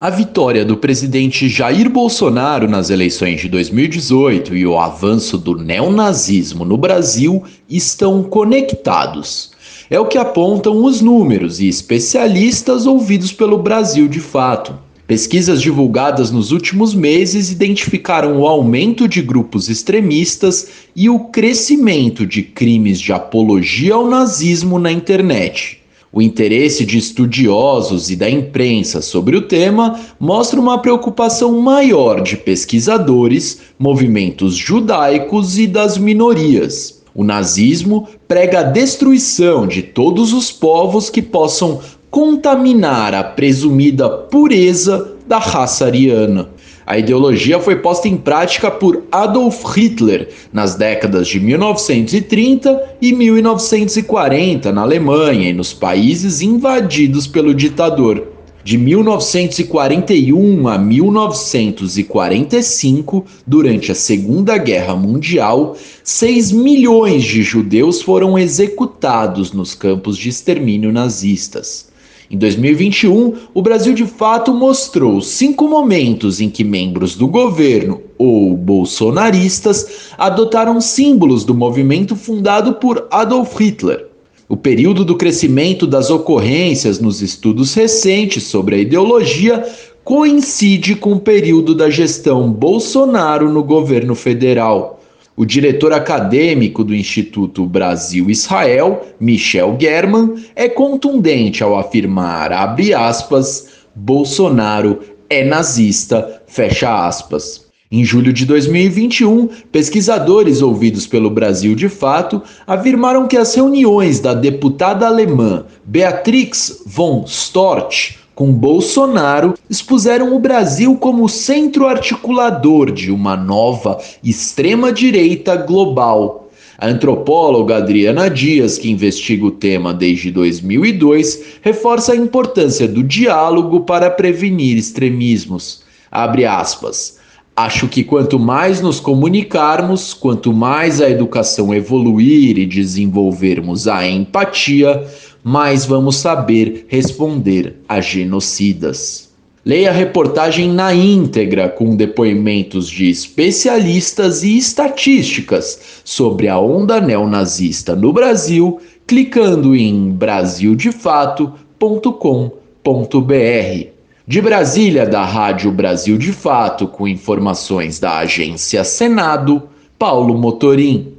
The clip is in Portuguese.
A vitória do presidente Jair Bolsonaro nas eleições de 2018 e o avanço do neonazismo no Brasil estão conectados. É o que apontam os números e especialistas ouvidos pelo Brasil de fato. Pesquisas divulgadas nos últimos meses identificaram o aumento de grupos extremistas e o crescimento de crimes de apologia ao nazismo na internet. O interesse de estudiosos e da imprensa sobre o tema mostra uma preocupação maior de pesquisadores, movimentos judaicos e das minorias. O nazismo prega a destruição de todos os povos que possam contaminar a presumida pureza da raça ariana. A ideologia foi posta em prática por Adolf Hitler nas décadas de 1930 e 1940 na Alemanha e nos países invadidos pelo ditador. De 1941 a 1945, durante a Segunda Guerra Mundial, 6 milhões de judeus foram executados nos campos de extermínio nazistas. Em 2021, o Brasil de fato mostrou cinco momentos em que membros do governo ou bolsonaristas adotaram símbolos do movimento fundado por Adolf Hitler. O período do crescimento das ocorrências nos estudos recentes sobre a ideologia coincide com o período da gestão Bolsonaro no governo federal. O diretor acadêmico do Instituto Brasil-Israel, Michel German, é contundente ao afirmar, abre aspas, Bolsonaro é nazista, fecha aspas. Em julho de 2021, pesquisadores ouvidos pelo Brasil de Fato afirmaram que as reuniões da deputada alemã Beatrix von Storch com Bolsonaro, expuseram o Brasil como centro articulador de uma nova extrema-direita global. A antropóloga Adriana Dias, que investiga o tema desde 2002, reforça a importância do diálogo para prevenir extremismos. Abre aspas. Acho que quanto mais nos comunicarmos, quanto mais a educação evoluir e desenvolvermos a empatia, mais vamos saber responder a genocidas. Leia a reportagem na íntegra com depoimentos de especialistas e estatísticas sobre a onda neonazista no Brasil, clicando em brasildefato.com.br. De Brasília, da Rádio Brasil de Fato, com informações da agência Senado, Paulo Motorim.